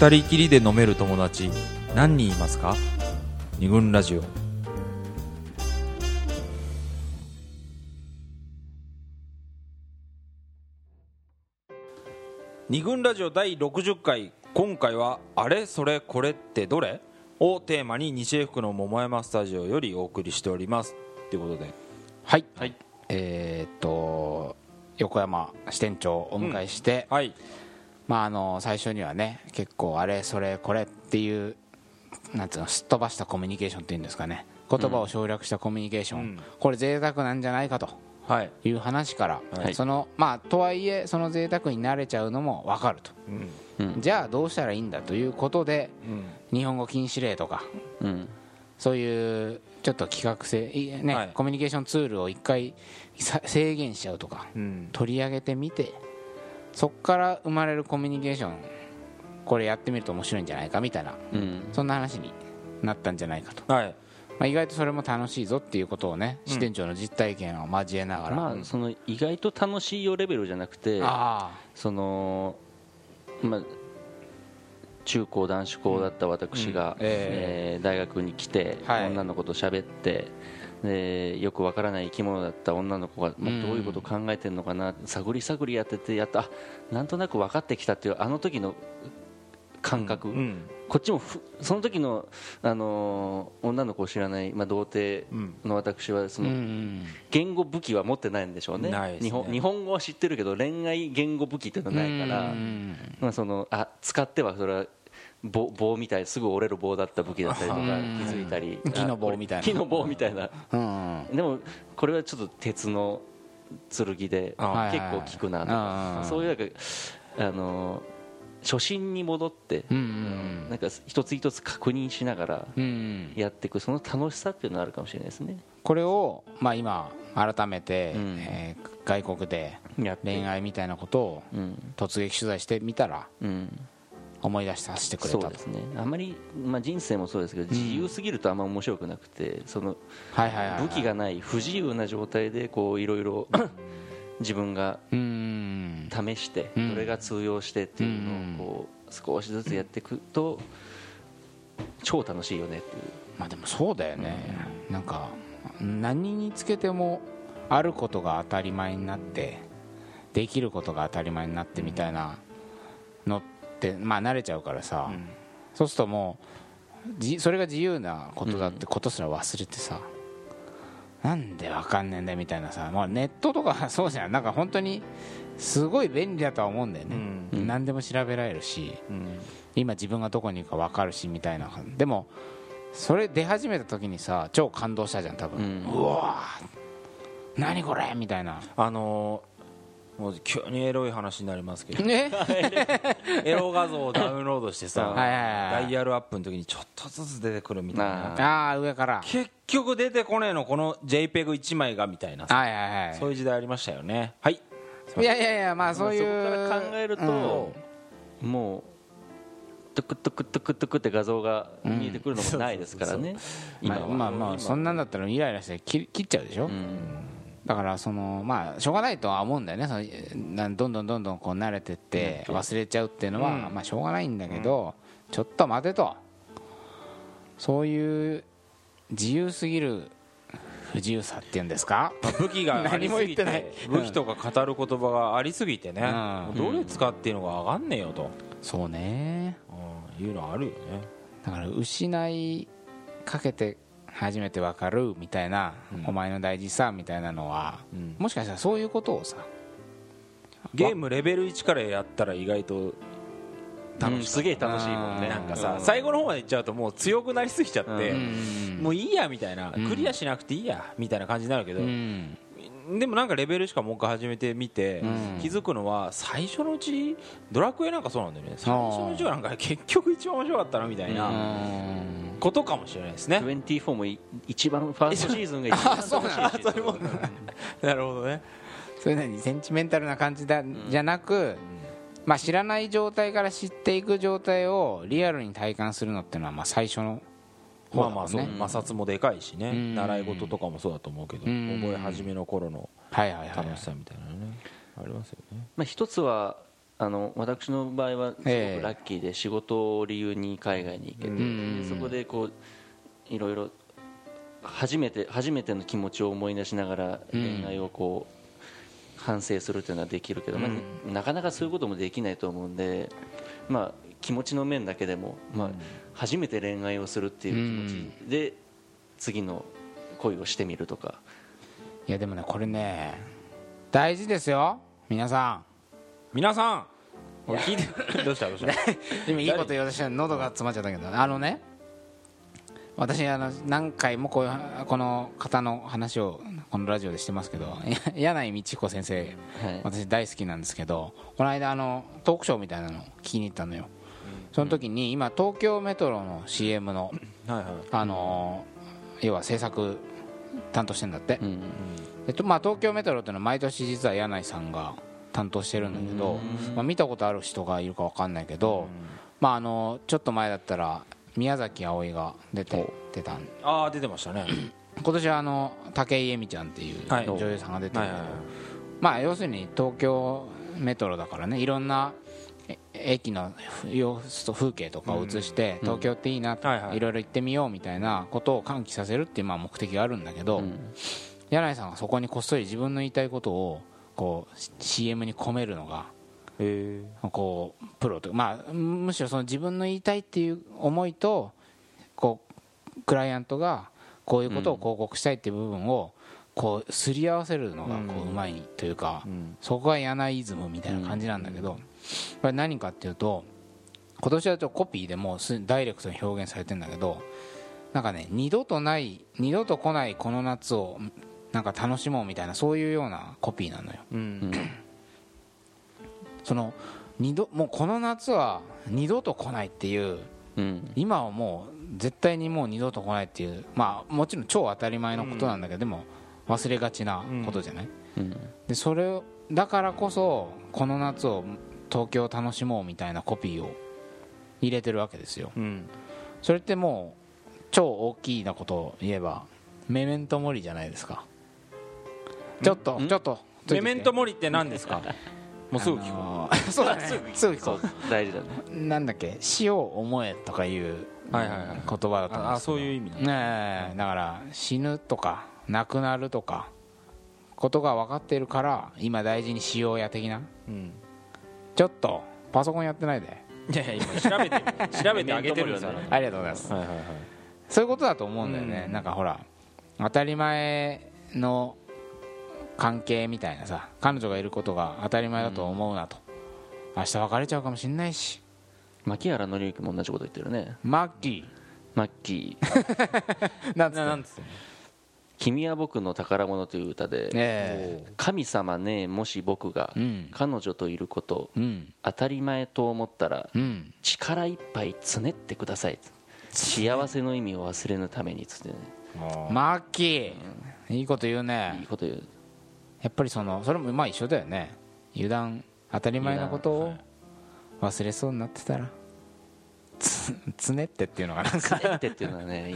二人きりで飲める友達何人いますか？二軍ラジオ。二軍ラジオ第60回。今回は「あれそれこれってどれ?」をテーマに西江福の桃山スタジオよりお送りしております。ということで。はい、えーっと横山支店長をお迎えして、はいまああの最初にはね結構あれそれこれっていうなんつうのすっ飛ばしたコミュニケーションっていうんですかね。言葉を省略したコミュニケーション、うん。これ贅沢なんじゃないかと。はい、いう話から、はい。そのまあとはいえその贅沢に慣れちゃうのも分かると。うん。じゃあどうしたらいいんだということでうん。日本語禁止令とかうん。そういうちょっと企画性、いねはい。コミュニケーションツールを一回さ制限しちゃうとかうん。取り上げてみてそこから生まれるコミュニケーションこれやってみると面白いんじゃないかみたいなうん。そんな話になったんじゃないかと、はい。まあ、意外とそれも楽しいぞっていうことをねうん。支店長の実体験を交えながら、まあその意外と楽しいよレベルじゃなくてあそのまあ中高男子校だった私が、うん。え。えー大学に来て、はい。女の子と喋ってでよくわからない生き物だった女の子が、まあうんどういうことを考えてるのかな。探り探りやっててやっとあなんとなく分かってきたっていうあの時の感覚、うん。こっちもふその時の、あのー女の子を知らない、まあ、童貞うん。の私はその、ん言語武器は持ってないんでしょうね。ね。日本日本語は知ってるけど恋愛言語武器っていうのはないから、うん。まあ、そのあ使ってはそれは棒棒みたいすぐ折れる棒だった武器だったりとか気うん。づいたり。木の棒みたいな。木の棒みたいな。うん。でもこれはちょっと鉄の剣であ結構効くなとか。あそういうなんかあの初心に戻ってなんか一つ一つ確認しながらうんやっていくその楽しさっていうのはあるかもしれないですね。これを、まあ、今改めて、うん。えー外国で恋愛みたいなことをうん。突撃取材してみたらうん思い出させてくれたと。そうですね。あんまり、まあ、人生もそうですけど自由すぎるとあんま面白くなくてその武器がない不自由な状態でこういろいろ 自分がうん。試してうん。どれが通用してっていうのをこう少しずつやっていくと超楽しいよねっていう。まあでもそうだよね、なんか何につけてもあることが当たり前になってできることが当たり前になってみたいなのってまあ慣れちゃうからさ、そうするともうじそれが自由なことだってことすら忘れてさ、なんでわかんねえんだよみたいなさ、まあ、ネットとか そうじゃん。なんか本当にすごい便利だとは思うんだよね、うん。何でも調べられるしうん。今自分がどこにいるか分かるしみたいな。でもそれ出始めた時にさ超感動したじゃん多分、うん。うわー。何これみたいな。あのーもう急にエロい話になりますけど。ね。エロ画像をダウンロードしてさはいはいはいダイヤルアップの時にちょっとずつ出てくるみたいな。あああ上から。結局出てこねえのこの JPEG1 枚がみたいなさ。はいはいはいそういう時代ありましたよね。はい。い。やいやいやまあそういう。そこから考えると、もうトゥクトゥクトゥクトゥクって画像が見えてくるのもないですからね、今は、まあまあまあそんなんだったらイライラして切切っちゃうでしょ、うんだからそのまあしょうがないとは思うんだよね。そのなどんどんどんどんこう慣れてって忘れちゃうっていうのは、うん。まあしょうがないんだけど、ちょっと待てと。そういう自由すぎる不自由さっていうんですか？まあ武器が てない。て武器とか語る言葉がありすぎてねうん。どれ使っていいのか分かんねえよと。そうね。うんいうのあるよね。だから失いかけて初めて分かるみたいな、お前の大事さみたいなのは、うん。もしかしたらそういうことをさ。ゲームレベル1からやったら意外とうんすげえ楽しいもんね。うん。なんかさうん。最後の方までいっちゃうともう強くなりすぎちゃってうん。もういいやみたいな。うんクリアしなくていいやみたいな感じになるけどうんでもなんかレベルしかもう一回始めてみてうん。気づくのは最初のうちドラクエなんかそうなんだよね。最初のうちはなんか結局一番面白かったなみたいなことかもしれないですね。24もい一番ファーストシーズンが一番そうなんだ。なるほどね。そういうのにセンチメンタルな感じだ、じゃなく、まあ、知らない状態から知っていく状態をリアルに体感するのっていうのはまあ最初のまあまあそう。ね摩擦もでかいしね。うん。習い事とかもそうだと思うけど。うん。覚え始めの頃のはいはいはい楽しさみたいなのね。ありますよね。まあ、一つはあの私の場合はすごくええラッキーで仕事を理由に海外に行けて、そこでこういろいろ初めて初めての気持ちを思い出しながら恋愛をこう反省するというのはできるけど、まあ、なかなかそういうこともできないと思うんで、まあ、気持ちの面だけでも、まあ、初めて恋愛をするっていう気持ち。で次の恋をしてみるとか。いやでもねこれね大事ですよ。皆さ皆さん。これ聞いて。どうした？どうした？ん 今いいこと言おうとして喉が詰まっちゃったけど。あのね私あの何回もこういうこの方の話をこのラジオでしてますけどや 柳井道彦先生。はい。私大好きなんですけどこの間あのトークショーみたいなの聞きに行ったのよその時に今東京メトロの CM のあの要は制作担当してんだって。うんえっとまあ、東京メトロっていうのは毎年実は柳井さんが担当してるんだけど、まあ、見たことある人がいるか分かんないけど、まあ、あのちょっと前だったら宮崎あおいが出て出た。んああ出てましたね。今年はあの武井絵美ちゃんっていうはい。女優さんが出てるんだけど、まあ要するに東京メトロだからねいろんなえ駅の様子と風景とかを映して、東京っていいな、はいろいろ行ってみようみたいなことを喚起させるっていうまあ目的があるんだけど、柳井さんがそこにこっそり自分の言いたいことをこう CM に込めるのがへこうプロとまあむしろその自分の言いたいっていう思いとこうクライアントがこういうことを広告したいっていう部分をこうすり合わせるのがこううまいというか、そこが柳イズムみたいな感じなんだけど、これ何かっていうと今年はちょっとコピーでもダイレクトに表現されてるんだけどなんかね二度とない二度と来ないこの夏をなんか楽しもうみたいなそういうようなコピーなのよ。うん。その二度もうこの夏は二度と来ないっていううん。今はもう絶対にもう二度と来ないっていうまあもちろん超当たり前のことなんだけど、でも忘れがちなことじゃない、うん。でそれをだからこそこの夏を東京を楽しもうみたいなコピーを入れてるわけですよ。うん。それってもう超大きなことを言えばメメントモリじゃないですか。ちょっとちょっとメメントモリって何ですか？もうすぐ聞こあのーそうだね。すぐ聞こそう大事だね。うなんだっけ？死を思えとかいう言葉だと思うんですけど。ああそういう意味ねえだから死ぬとか亡くなるとかことが分かっているから今大事にしようや的なうんちょっとパソコンやってないで。いやいや今調べて調べてあげてるよね。ありがとうございます。はいはいはい。そういうことだと思うんだよね、うん。なんかほら当たり前の関係みたいなさ彼女がいることが当たり前だと思うなと、明日別れちゃうかもしんないし。牧原紀之も同じこと言ってるね。マッキマッキー。なんつって「君は僕の宝物」という歌でえ「神様ねもし僕がうん。彼女といることうん。当たり前と思ったらうん。力いっぱいつねってください」幸せの意味を忘れぬためにつってね。マッキーいいこと言ういいねこと言う。やっぱりそのそれもまあ一緒だよね。油断当たり前なことを忘れそうになってたらつつねってっていうのがな。んかつねってっていうのはね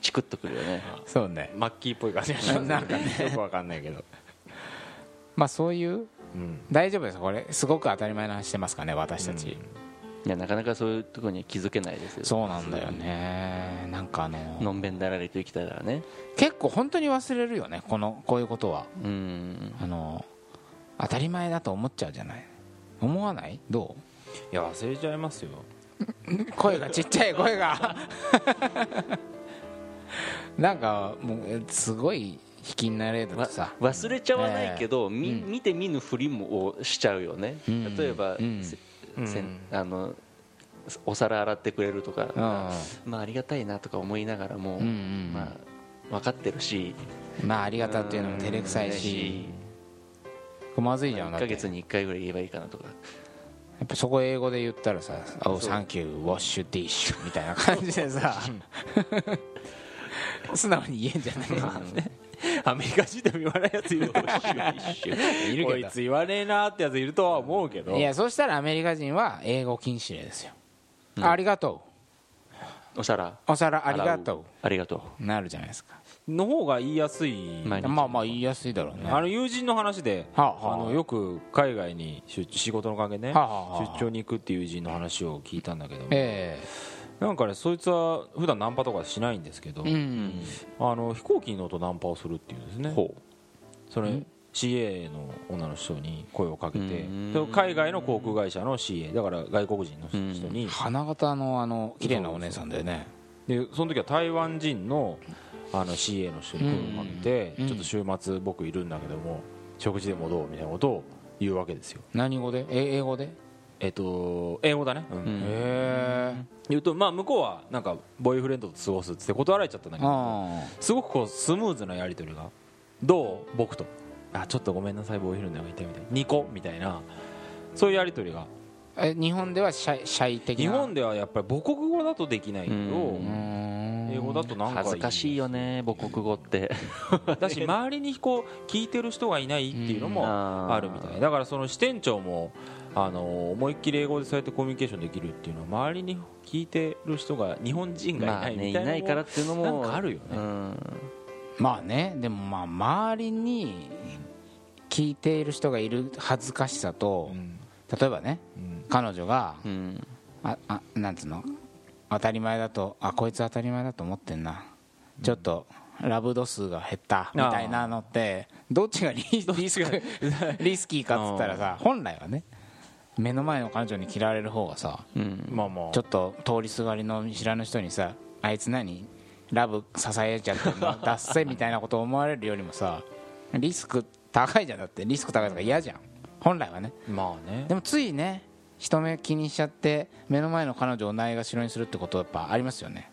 チクッとくるよね。そうね。マッキーっぽい感じがしますなんかねよくわかんないけど。まあそういううん。大丈夫ですこれすごく当たり前な話してますかね私たち、いやなかなかそういうところには気づけないですよ。そうなんだよね。なんかあののんべんだらりと生きたらね。結構本当に忘れるよねこのこういうことは。うん。あの当たり前だと思っちゃうじゃない。思わない？どいや忘れちゃいますよ。う 声がちっちゃい声が。なんかもうすごい引きになれるとわさ。忘れちゃわないけど、みうん。見て見ぬふりもをしちゃうよね、うん。例えば、うん。せうん。せんあのお皿洗ってくれるとか、うん。まあありがたいなとか思いながらも、うんうん。まあ、分かってるし。まあありがたっていうのも照れくさいし。まずいじゃん1だって。ヶ月に1回ぐらい言えばいいかなとか。やっぱそこ英語で言ったらさ「Oh thank you wash dish」みたいな感じでさ素直に言えんじゃないアメリカ人でも言わないやついるいる けど。こいつ言わねえなってやついるとは思うけど。いやそしたらアメリカ人は英語禁止令ですよ、ありがとお皿。うお皿ありがとありがとう。なるじゃないですかの方が言いやすい。まあまあ言いやすいだろうね。あの友人の話で、はあはあ。あのよく海外に出仕事の関係ね、はあはあはあ。出張に行くっていう友人の話を聞いたんだけども、えなんかねそいつは普段ナンパとかしないんですけど、えうん。あの飛行機に乗るとナンパをするっていうんですね。ほそれ CA の女の人に声をかけて海外の航空会社の CA だから外国人の人に。花形のあの綺麗なお姉さんだよね。でその時は台湾人のあの CA の人に声をかけて、うんちょっと週末僕いるんだけども食事でもどうみたいなことを言うわけですよ。何語で？え英語で？えっと英語だね、うん。うん。へえ言うとまあ向こうはなんかボーイフレンドと過ごすって断られちゃったんだけどあすごくこうスムーズなやり取りがどう？僕と。あちょっとごめんなさいボーイフレンドがいてみたいな。2個？みたいな。そういうやり取りが。あえ日本ではシャイシャイ的な？日本ではやっぱり母国語だとできないけど、うん英語だとなんか恥ずかしいよね母国語って。だし周りにこう聞いてる人がいないっていうのもあるみたい。だからその支店長もあの思いっきり英語でそうやってコミュニケーションできるっていうのは周りに聞いてる人が日本人がいまあないねいみたいなのもないからっていうのもなんかあるよね。うん。まあねでもまあ周りに聞いている人がいる恥ずかしさとうん。例えばねうん。彼女がうん。ああなんつうの？当たり前だとあこいつ当たり前だと思ってんな。ちょっとラブ度数が減ったみたいなのってどっちがリリスク リスキーかっつったらさ本来はね目の前の彼女に嫌われる方がさうんまあまあ。ちょっと通りすがりの見知らぬ人にさあいつ何ラブ支えちゃってんの 脱せみたいなことを思われるよりもさリスク高いじゃん。だってリスク高いとか嫌じゃん。本来はね。まあね。でもついね人目気にしちゃって目の前の彼女をないがしろにするってことはやっぱありますよね。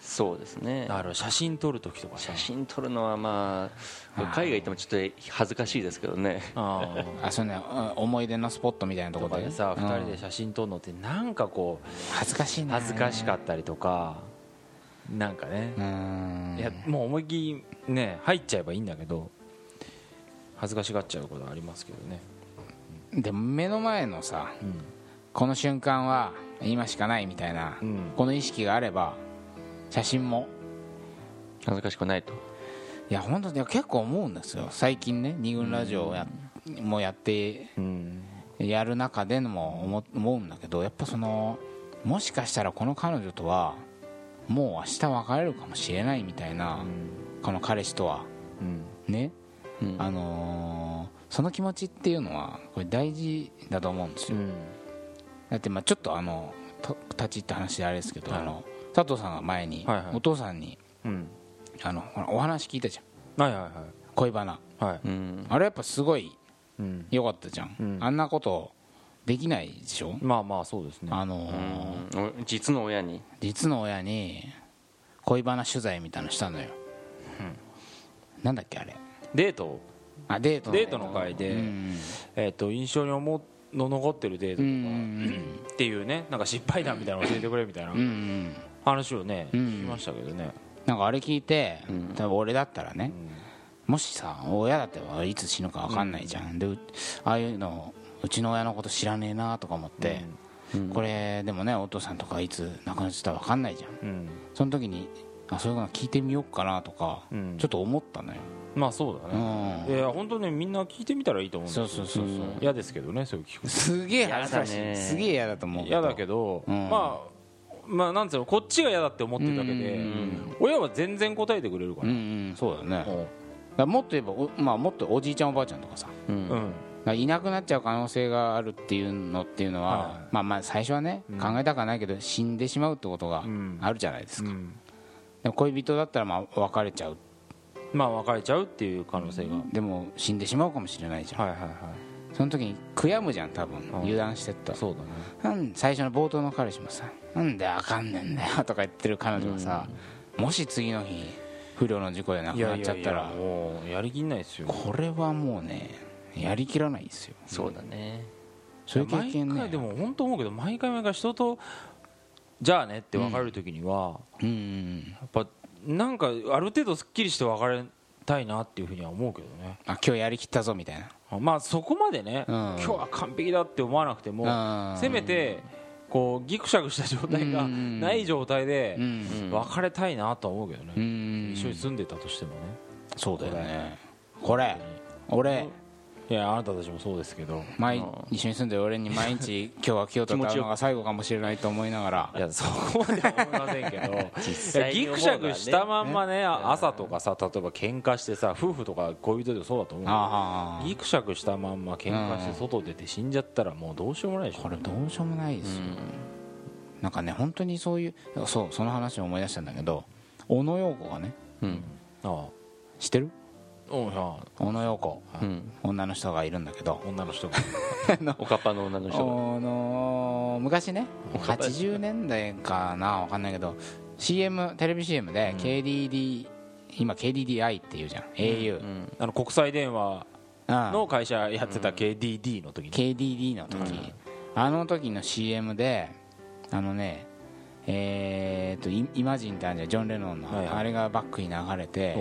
そうですね。だから写真撮る時とかさ。写真撮るのはまあ海外行ってもちょっと恥ずかしいですけどね。あー。あそうね。うん思い出のスポットみたいなとことろでさうん2人で写真撮るのってなんかこう恥ずかしいな恥ずかしかったりとかなんかね。うーん。いやもう思いっきりね入っちゃえばいいんだけど恥ずかしがっちゃうことはありますけどね。でも目の前のさこの瞬間は今しかないみたいな、うん。この意識があれば写真も恥ずかしくないと。いや本当に結構思うんですよ。最近ね二軍ラジオをや、もやってうん。やる中でも思思うんだけどやっぱそのもしかしたらこの彼女とはもう明日別れるかもしれないみたいな、この彼氏とは。うん。ね、うん。あのーその気持ちっていうのはこれ大事だと思うんですよ、うんだってまあちょっとあのと立ち入った話であれですけど、はい。あの佐藤さんが前にはいはい。お父さんにうん。あのほらお話聞いたじゃん。はいはいはい。恋バナ。はい。うん。あれやっぱすごいうん。良かったじゃん、うん。あんなことできないでしょ、まあまあそうですね。あのーうん。実の親に？実の親に恋バナ取材みたいなのしたのよ、なんだっけあれ。デート？あデートのデートの会でうん。えっと印象に思の残ってるデートうんうんとかっていうねなんか失敗談みたいなの教えてくれみたいな。話をねうん聞きましたけどね。なんかあれ聞いて、ん。多分俺だったらね、もしさ親だっていつ死ぬか分かんないじゃん、でうああいうのうちの親のこと知らねえなとか思って、これでもねお父さんとかいつ亡くなってたら分かんないじゃん。その時にあそういうの聞いてみようかなとか、うん。ちょっと思ったのよ、まあそうだうねん。いや本当ねみんな聞いてみたらいいと思うんですよ。そうそうそうそう、嫌ですけどねそういう聞くすげえ恥ずかしい、すげえ嫌だと思う嫌だけどうん。まあまあなんつうのこっちが嫌だって思ってるだけでうん。親は全然答えてくれるかうんうらん。そうだね、だもっと言えばお,、まあ、もっとおじいちゃんおばあちゃんとかさ。うん。いなくなっちゃう可能性があるっていうのっていうのは、はい。まあまあ最初はね、うん。考えたくはないけど死んでしまうってことがうん。あるじゃないですか、うんでも恋人だったらまあ別れちゃう。まあ別れちゃうっていう可能性が。でも死んでしまうかもしれないじゃん、はいはいはい。その時に悔やむじゃん多分。ん。油断してったそうだね。なん最初の冒頭の彼氏もさ「なんであかんねんだよ」とか言ってる彼女がさ、もし次の日不慮の事故で亡くなっちゃったらもうやりきんないですよ。これはもうねやりきらないですよ。そうだね。そういう経験ね。毎回でも本当思うけど毎回毎回人とじゃあねって別れる時には、うん。うんやっぱなんかある程度すっきりして別れたいなっていうふうには思うけどね。あ今日やりきったぞみたいな。まあそこまでね、うん。今日は完璧だって思わなくても、うん。せめてこうギクシャクした状態がうん。ない状態でうん。別れたいなとは思うけどね、うん。一緒に住んでたとしてもね。そうだよね。これ。俺いやあなたたちもそうですけど。毎一緒に住んでる俺に毎日 今日は京都と会うのが最後かもしれないと思いながら。いやそこまでは思いませんけど。実際ギクシャクしたまんまね朝とかさ例えば喧嘩してさ夫婦とか恋人でもそうだと思うギクシャクしたまんま喧嘩して外出て死んじゃったらもうどうしようもないでしょ。これどうしようもないですよ、なんかね本当にそういうそうその話を思い出したんだけど小野陽子がねうん。あ知ってる？あうんあ小野陽子。うん。女の人がいるんだけど。女の人が。おかっぱの女の人が。あの昔ね。おかっぱ80年代かなわかんないけど CM テレビ CM で KDD、今 KDDI っていうじゃん。au、うん。あの国際電話うん。の会社やってた KDD の時に KDD の時、あの時の CM であのねえー、とイイマジンってあるじゃん。ジョン・レノンの、はいはい。あれがバックに流れて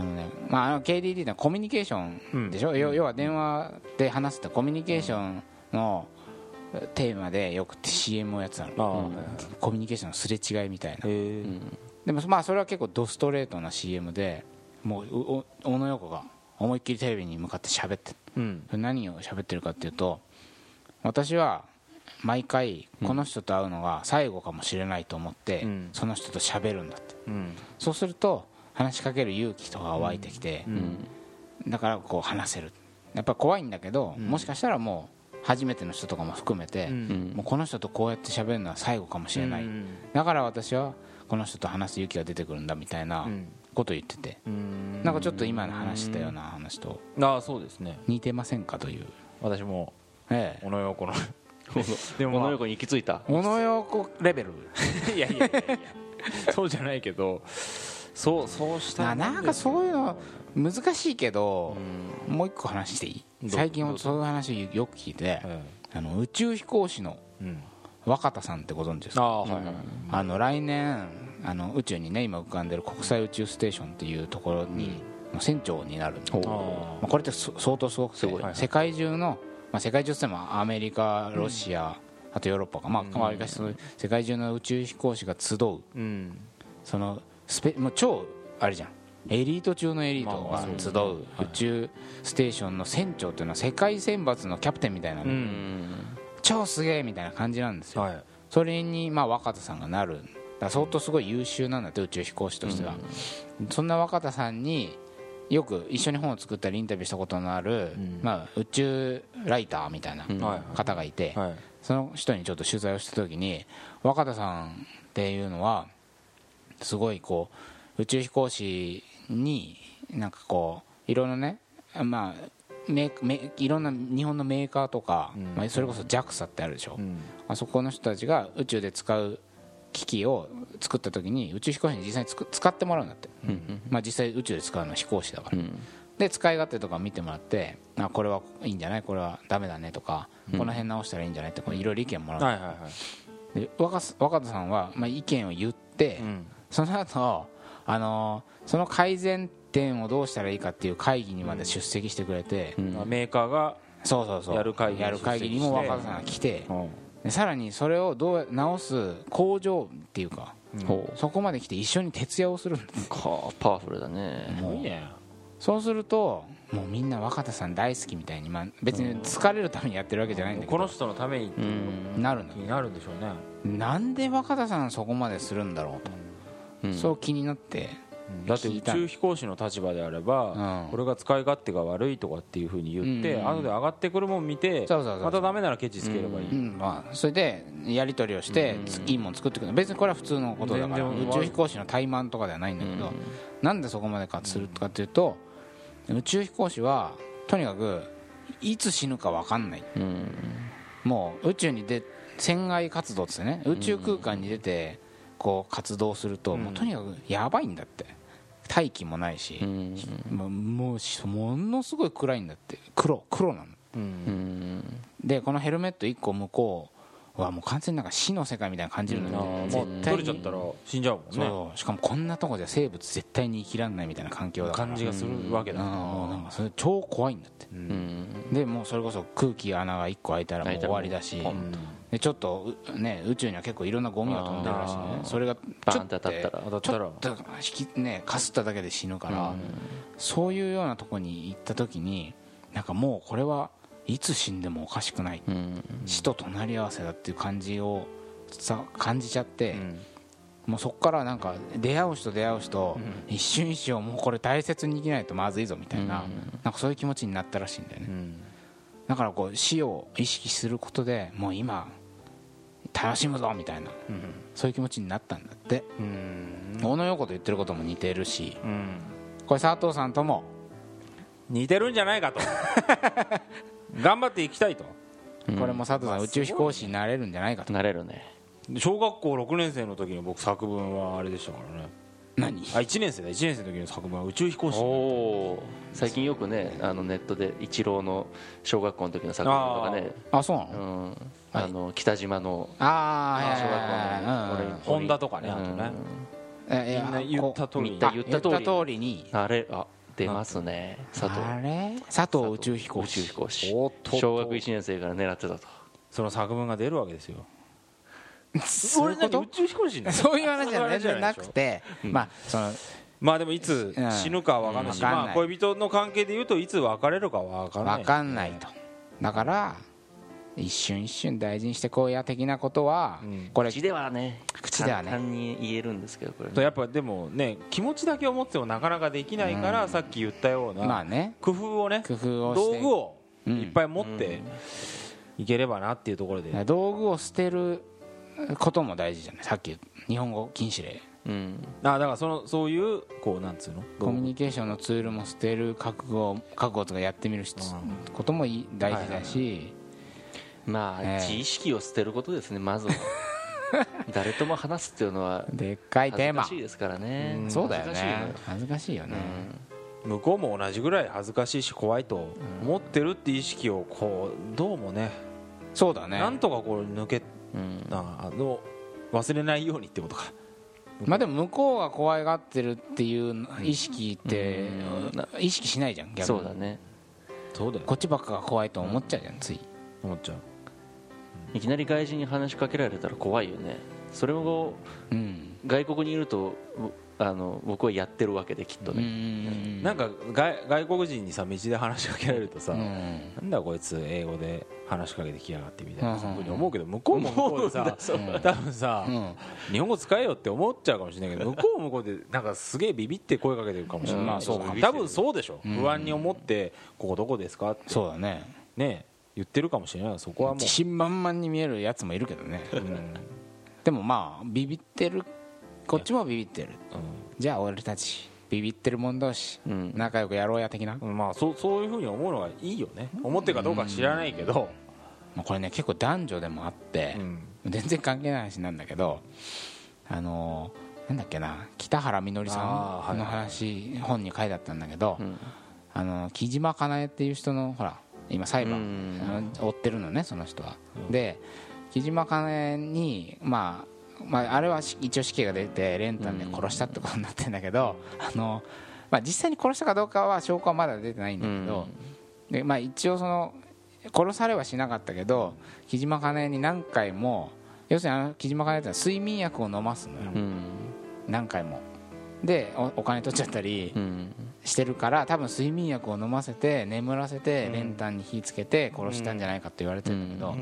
あのね、まあ、あの KDD ってのはコミュニケーションでしょ、要要は電話で話すとコミュニケーションのテーマでよく CM をやってたの、ああ、はいはいコミュニケーションのすれ違いみたいな。へえ。でもまあそれは結構ドストレートな CM でもう小野陽子が思いっきりテレビに向かって喋ってうん。それ何を喋ってるかっていうと私は毎回この人と会うのが最後かもしれないと思って、うん。その人と喋るんだって。うん。そうすると話しかける勇気とかが湧いてきて、うん。だからこう話せる。やっぱ怖いんだけど、もしかしたらもう初めての人とかも含めて、うん。もうこの人とこうやって喋るのは最後かもしれない、うん。だから私はこの人と話す勇気が出てくるんだみたいなうん。ことを言ってて、うん。なんかちょっと今の話したような話とああそうですね。似てませんかという、私もええ、小野陽子の でも小野陽子に行き着いた。小野陽子レベル。いやいやいやいや。そうじゃないけどそうそうしたななんかそういうの難しいけど、うんもう一個話していい？最近そういう話よく聞いて、えあの宇宙飛行士の若田さんってご存知ですか？はいはいあの来年あの宇宙にね今浮かんでる国際宇宙ステーションっていうところに、の船長になるんまあ、これってそ相当すごくてすごいはい。世界中の、まあ、世界中ってもアメリカロシア、あとヨーロッパか。まあわりかし世界中の宇宙飛行士が集ううん。そのスペもう超あれじゃん。エリート中のエリートが集う宇宙ステーションの船長っていうのは世界選抜のキャプテンみたいな超すげえみたいな感じなんですよ。はい。それにまあ若田さんがなる。だ相当すごい優秀なんだって宇宙飛行士としては、そんな若田さんによく一緒に本を作ったりインタビューしたことのある、ん。まあ、宇宙ライターみたいな方がいて、はい。その人にちょっと取材をした時に若田さんっていうのはすごいこう宇宙飛行士になんかこういろんなねまあメメいろんな日本のメーカーとか、うん。まあ、それこそ JAXA ってあるでしょ、うん。あそこの人たちが宇宙で使う機器を作った時に宇宙飛行士に実際につく使ってもらうんだって、うん。まあ、実際宇宙で使うのは飛行士だから、うん。で使い勝手とか見てもらってあこれはいいんじゃない？これはダメだねとか、この辺直したらいいんじゃない？ってこういろいろ意見もらう、はいはいはい。で若す若田さんは、まあ、意見を言って、うんその後あのーその改善点をどうしたらいいかっていう会議にまで出席してくれて、うん。まあメーカーがそうそうそう。やる会議にやる会議にも若田さんが来てうん。でさらにそれをどう直す工場っていうかほう。そこまで来て一緒に徹夜をするんです。かパワフルだね。すごいね。そうするともうみんな若田さん大好きみたいに、まあ、別に疲れるためにやってるわけじゃないんだけどこの人のためになるんだなるんでしょうね。なんで若田さんそこまでするんだろうと、うんそう気になってだって宇宙飛行士の立場であれば、うん。これが使い勝手が悪いとかっていうふうに言って、うん。後で上がってくるもん見てまたダメならケチつければいい、うん。まあ、それでやり取りをしてついいもの作ってくる別にこれは普通のことだから。宇宙飛行士の怠慢とかではないんだけど、なんでそこまでかするかというと宇宙飛行士はとにかくいつ死ぬか分かんない。うん。もう宇宙に出船外活動ですね宇宙空間に出てこう活動すると、もうとにかくやばいんだって。大気もないしう、ん。もうものすごい暗いんだって。黒黒なの。でこのヘルメット1個向こうはもう完全になんか死の世界みたいな感じるんだけど、あーもう絶対に取れちゃったら死んじゃうもんね。そう。しかもこんなとこじゃ生物絶対に生きられないみたいな環境だから。感じがするわけだ、なんかそれ超怖いんだって。うん。でもうそれこそ空気穴が1個開いたらもう終わりだしうんでちょっとうね宇宙には結構いろんなゴミが飛んでるらしいね。それがバーンちょって当たったら当たっ引きねかすっただけで死ぬから、そういうようなとこに行った時になんかもうこれはいつ死んでもおかしくない、うん。死と隣り合わせだっていう感じをさ感じちゃって、うん。もうそこからなんか出会う人出会う人、一瞬一瞬もうこれ大切に生きないとまずいぞみたいな,、なんかそういう気持ちになったらしいんだよね、うん。だからこう死を意識することでもう今楽しむぞみたいな。そういう気持ちになったんだって。うん。小野洋子と言ってることも似てるし。うん。これ佐藤さんとも。似てるんじゃないかと。頑張っていきたいと。これも佐藤さん宇宙飛行士になれるんじゃないかと。なれるね。で小学校6年生の時に僕作文はあれでしたからね何？あ1年生だ。1年生の時の作文は宇宙飛行士最近よくねあのネットでイチローの小学校の時の作文とかね。あそうなうのんあの北島のあ小学あ校のホンダとかねあとね。えみんな言った通り。言った通り。言った通りに。あれあ出ますね。佐藤。あれ？佐藤宇宙飛行宇宙士飛行士。おっとっと。小学1年生から狙ってたと。その作文が出るわけですよそういうこと？宇宙飛行士そういう話じゃなくて。まあそのまあでもいつうん。死ぬかは分かんないし、うん。分かんないまあ、恋人の関係でいうといつ別れるかは分かんない。分かんないと。だから一瞬一瞬大事にしてこうや的なことはうん。これ口ではね口ではね。簡単に言えるんですけどこれとやっぱでもね気持ちだけを持ってもなかなかできないから、さっき言ったような、まあね。工夫をね工夫をして。道具をうん。いっぱい持っていければなっていうところで、道具を捨てることも大事じゃない？さっき日本語禁止令。うん。あだからそのそういうこうなんつうの？コミュニケーションのツールも捨てる覚悟覚悟とかやってみるしことも大事だし。まあええ。自意識を捨てることですねまずは。誰とも話すっていうのはでっかい恥テーマ。ずかしいですからね。うん。そうだよね。恥ずかしいよね。向こうも同じぐらい恥ずかしいし怖いと思ってるって意識をこうどうもね。そうだね。なんとかこう抜けうん。あの忘れないようにってことか。まあでも向こうが怖がってるっていう意識ってうん。意識しないじゃん逆に。そうだね。そうだよこっちばっかが怖いと思っちゃうじゃんつい。思っちゃう。いきなり外人に話しかけられたら怖いよね。それをうん。外国にいるとぼあの僕はやってるわけできっとうん。ねなんか外外国人にさ道で話しかけられるとさ、うん。なんだこいつ英語で話しかけてきやがってみたいなうんふうに思うけど向こうも向こうでさ多分さ、うん。日本語使えよって思っちゃうかもしれないけど 向こうも向こうでなんかすげえビビって声かけてるかもしれない、多分そうでしょ、うん。不安に思ってここどこですかって。そうだね。ね言ってるかもしれないそこはもう。自信満々に見えるやつもいるけどね。うん。でもまあビビってる。こっちもビビってる。じゃあ俺たちビビってる者同士うん。仲良くやろうや的な。うんまあそうそういうふうに思うのがいいよね。思ってるかどうかは知らないけど、まあこれね結構男女でもあってうん。全然関係ない話なんだけどあのーなんだっけな北原みのりさんの話本に書いてあったんだけどうん。あの木島かなえっていう人のほら今裁判追ってるのねその人は。で木島かなえにまあまあ、あれはし一応死刑が出て練炭で殺したってことになってるんだけど、あのまあ、実際に殺したかどうかは証拠はまだ出てないんだけど、でまあ、一応その殺されはしなかったけど木島かなえに何回も要するにあの木島かなえってのは睡眠薬を飲ますのよ、うん。何回も。でおお金取っちゃったりうん。してるから多分睡眠薬を飲ませて眠らせて練炭に火つけて殺したんじゃないかって言われてるんだけど、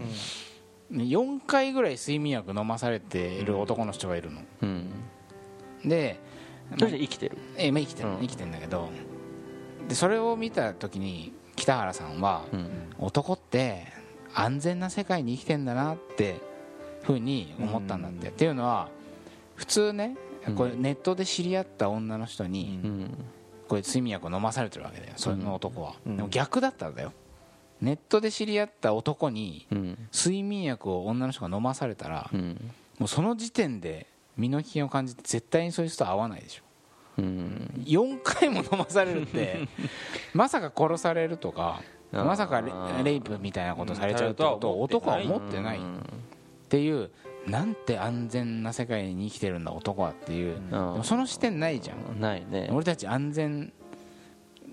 4回ぐらい睡眠薬飲まされている男の人がいるの。うん。で、生きてる。えまあ生きてる、うん。生きてるんだけど。でそれを見た時に北原さんは、うん。男って安全な世界に生きてんだなってふうに思ったんだって、っていうのは普通ねこれネットで知り合った女の人に、うん。これ睡眠薬を飲まされてるわけだよその男は、うん。でも逆だったんだよ。ネットで知り合った男にうん。睡眠薬を女の人が飲まされたら、うん。もうその時点で身の危険を感じて絶対にそういう人と会わないでしょうん。4回も飲まされるって まさか殺されるとかまさかレレイプみたいなことされちゃうってことを男は思ってないっていうなんて安全な世界に生きてるんだ男はっていう。その視点ないじゃん。ないね。俺たち安全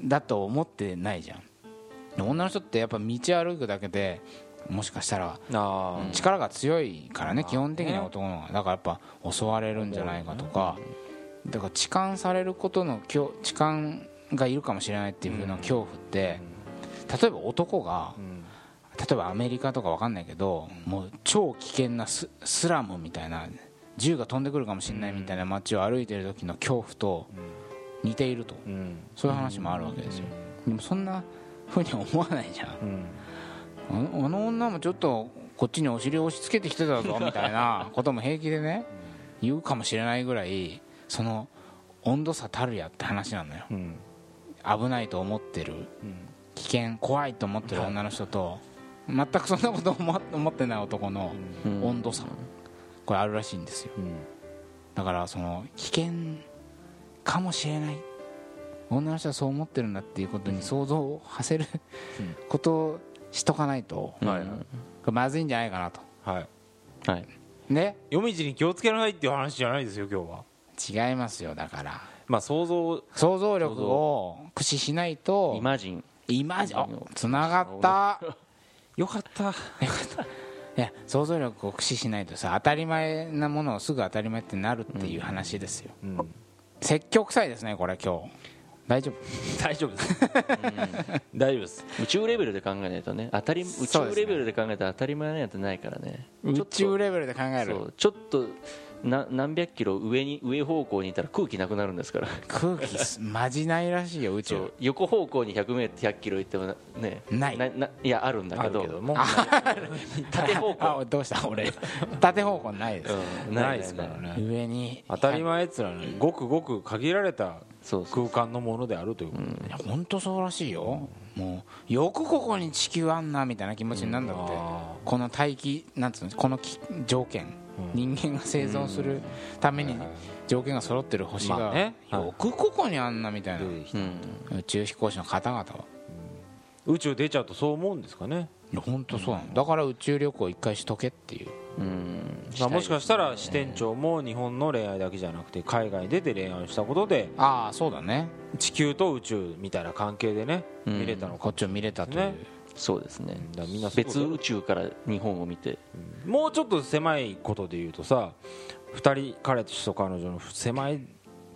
だと思ってないじゃん。で女の人ってやっぱ道歩くだけでもしかしたらあ力が強いからね基本的には男の方が。だからやっぱ襲われるんじゃないかとかだから痴漢されることの痴漢がいるかもしれないっていうふうな恐怖って例えば男が例えばアメリカとかわかんないけどもう超危険なスラムみたいな銃が飛んでくるかもしれないみたいな街を歩いてる時の恐怖と似ていると。そういう話もあるわけですよ。でもそんなふうに思わないじゃんうん。あのあの女もちょっとこっちにお尻を押し付けてきてたぞみたいなことも平気でね言うかもしれないぐらいその温度差たるやって話なのよ。うん危ないと思ってるうん危険怖いと思ってる女の人と全くそんなこと思思ってない男のうん。温度差。これあるらしいんですよ。うん。だからその危険かもしれない。女の人はそう思ってるんだっていうことに想像を馳せることをしとかないとまずいんじゃないかなと。はい。はい。ね？夜道に気をつけなさいっていう話じゃないですよ今日は違いますよだから。まあ想像想像力を駆使しないとイマジン。今じゃつなが った。よかった。いや想像力を駆使しないとさ当たり前なものをすぐ当たり前ってなるっていう話ですよ、うん。説教臭いですねこれ今日。大丈夫。大丈夫です。大丈夫です。宇宙レベルで考えないとね。当たり宇宙ねレベルで考えたら当たり前なんてないからね。宇宙レベルで考える。ちょっとな何百キロ上に上方向にいたら空気なくなるんですから。空気すマジないらしいよ宇宙横方向に 100m100 キロ行ってもなねない。ないやあるんだあけど。るけども 縦方向。あどうした俺。縦方向ないです、うんないですからね。上に。当たり前っつうのはねごくごく限られた空間のものであるということ。でいや本当そうらしいよ。もうよくここに地球あんなみたいな気持ちになるんだって、あこの大気なんつうのこのき条件、人間が生存するために条件が揃ってる星が、よくここにあんなみたいな、うん。宇宙飛行士の方々は。宇宙出ちゃうとそう思うんですかね。本当そうなの。だから宇宙旅行一回しとけっていう。うん。まあもしかしたら支店長も日本の恋愛だけじゃなくて海外に出て恋愛をしたことでああそうだね。地球と宇宙みたいな関係でねうん。見れたのかこっちを見れたという、ねそうですね。だからみんなそう別宇宙から日本を見て。もうちょっと狭いことで言うとさ2人彼氏と彼女の狭い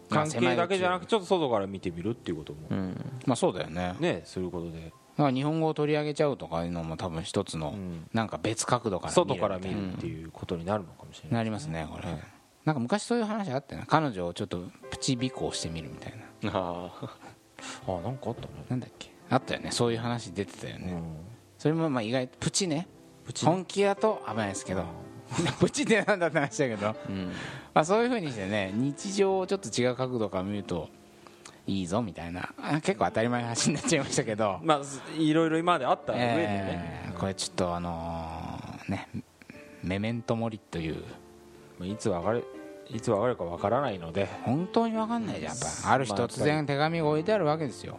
関係だけじゃなくてちょっと外から見てみるっていうことも。うん。まあそうだよね。ねすることで。だから日本語を取り上げちゃうとかいうのも多分一つのん。なんか別角度から見外るから見るっていうことになるのかもしれない。なりますねこれ、なんか昔そういう話あったよな彼女をちょっとプチ尾行してみるみたいな。あああなんかあったね。なんだっけ？あったよね。そういう話出てたよね、うん。それもまあ意外とプチね。本気だと危ないですけど。プチってなんだって話だけど、うん。まあ、そういうふうにしてね日常をちょっと違う角度から見るといいぞみたいな。あ結構当たり前の話になっちゃいましたけど、まあいろいろ今まであった上でね。えーこれちょっとあのーねメメントモリという。まあいつ別れいつ別れるかわからないので。本当に分かんないじゃんやっぱ。ある日まあ突然手紙が置いてあるわけですよ。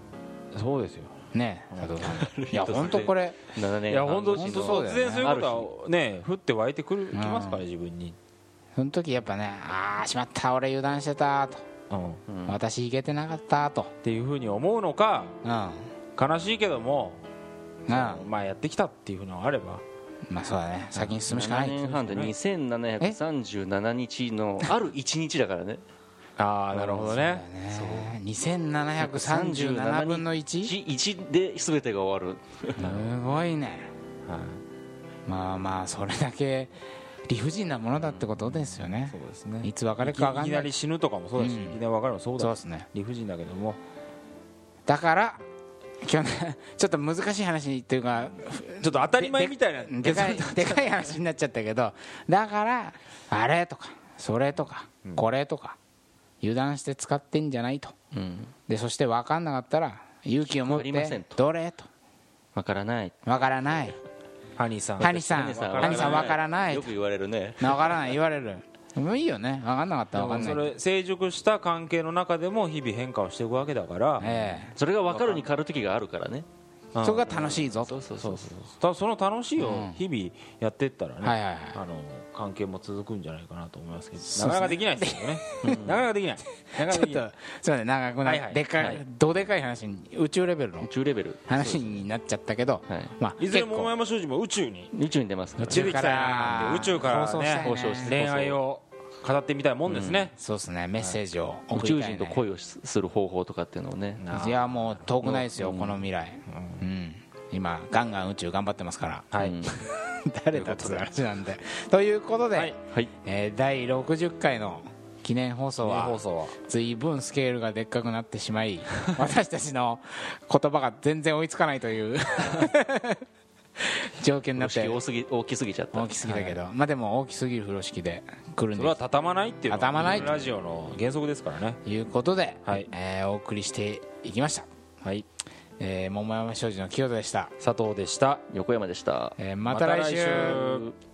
そうですよねえ佐藤さん。いや本当これ7年いや本当本当そう突然そういうことはね降って湧いてくるきますから自分に。その時やっぱねああしまった俺油断してたと。うん。私いけてなかったと。っていうふうに思うのかうん。悲しいけどもうん。まあやってきたっていうのがあれば。まあそうだね。先に進むしかな7い年半で2737日のある1日だからねああなるほどね。ね。2737分の 1? 1で全てが終わる。すごいね。はい。まあまあそれだけ理不尽なものだってことですよね。そうですね。いつ別れるか分かんない。いきなり死ぬとかもそうだし、うん。いきなり別れもそうだしそうですね。理不尽だけども。だから今日ねちょっと難しい話っていうかちょっと当たり前みたいな。でかいでかい話になっちゃったけどだからあれとかそれとかこれとか油断して使ってんじゃないと。うん。でそして分かんなかったら勇気を持ってと。どれ？と。わからない。分からない。ハニーさん。ハニさん。ねハニさん分からない。よく言われるね。分からない。言われる。もういいよね。分かんなかったら分かんない。それ成熟した関係の中でも日々変化をしていくわけだから、えそれが分かるに変わる時があるからね。うんそこが楽しいぞ。とそうそう。そうただその楽しいを日々やっていったらね、はいはいはい。あの関係も続くんじゃないかなと思いますけどそうなかなかできないですよね。なかなかできない。なかなかちょっとできないすいません長くな、はいはい。でかい、はい。どでかい話に宇宙レベルの宇宙レベル。話になっちゃったけど、はい。まあいずれ結構。桃山商事も宇宙に。宇宙に出ますから宇宙出てきたいなって宇宙から放送したいね。ね放送して恋愛を語ってみたいもんですね、そうですね。メッセージを宇送りたい、ね、宙人と恋をする方法とかっていうのをね。ないやもう遠くないですよ、この未来、うん今ガンガン宇宙頑張ってますから。はい、うん。誰だって話なんで。ということで、はい。はい。えー第60回の記念放送は随分スケールがでっかくなってしまい 私たちの言葉が全然追いつかないという。状況になって。大すぎ大きすぎちゃった。大きすぎたけど、まあでも大きすぎる風呂敷で来るんで。それは畳まないっていうの畳まないラジオの原則ですからね。ということで、はい。えーお送りしていきました、はいえー桃山商事の清田でした、佐藤でした。横山でした。えーまた来週。また来週